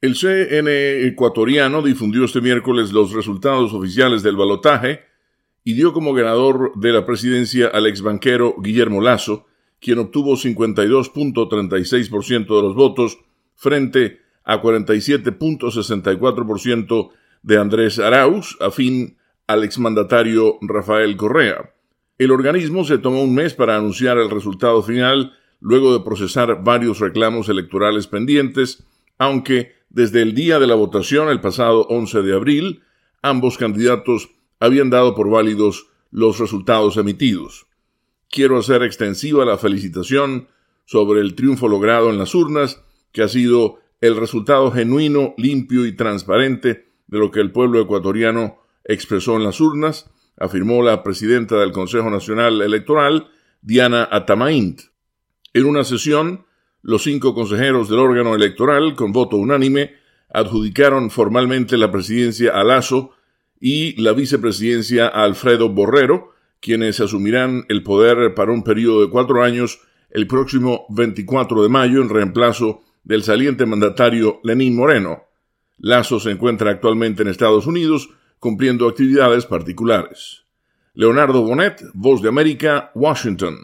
El CN ecuatoriano difundió este miércoles los resultados oficiales del balotaje y dio como ganador de la presidencia al exbanquero Guillermo Lazo, quien obtuvo 52.36% de los votos frente a 47.64% de Andrés Arauz, afín al exmandatario Rafael Correa. El organismo se tomó un mes para anunciar el resultado final luego de procesar varios reclamos electorales pendientes, aunque desde el día de la votación, el pasado 11 de abril, ambos candidatos habían dado por válidos los resultados emitidos. Quiero hacer extensiva la felicitación sobre el triunfo logrado en las urnas, que ha sido el resultado genuino, limpio y transparente de lo que el pueblo ecuatoriano expresó en las urnas, afirmó la presidenta del Consejo Nacional Electoral, Diana Atamaint. En una sesión los cinco consejeros del órgano electoral, con voto unánime, adjudicaron formalmente la presidencia a Lazo y la vicepresidencia a Alfredo Borrero, quienes asumirán el poder para un periodo de cuatro años el próximo 24 de mayo en reemplazo del saliente mandatario Lenín Moreno. Lazo se encuentra actualmente en Estados Unidos cumpliendo actividades particulares. Leonardo Bonet, Voz de América, Washington.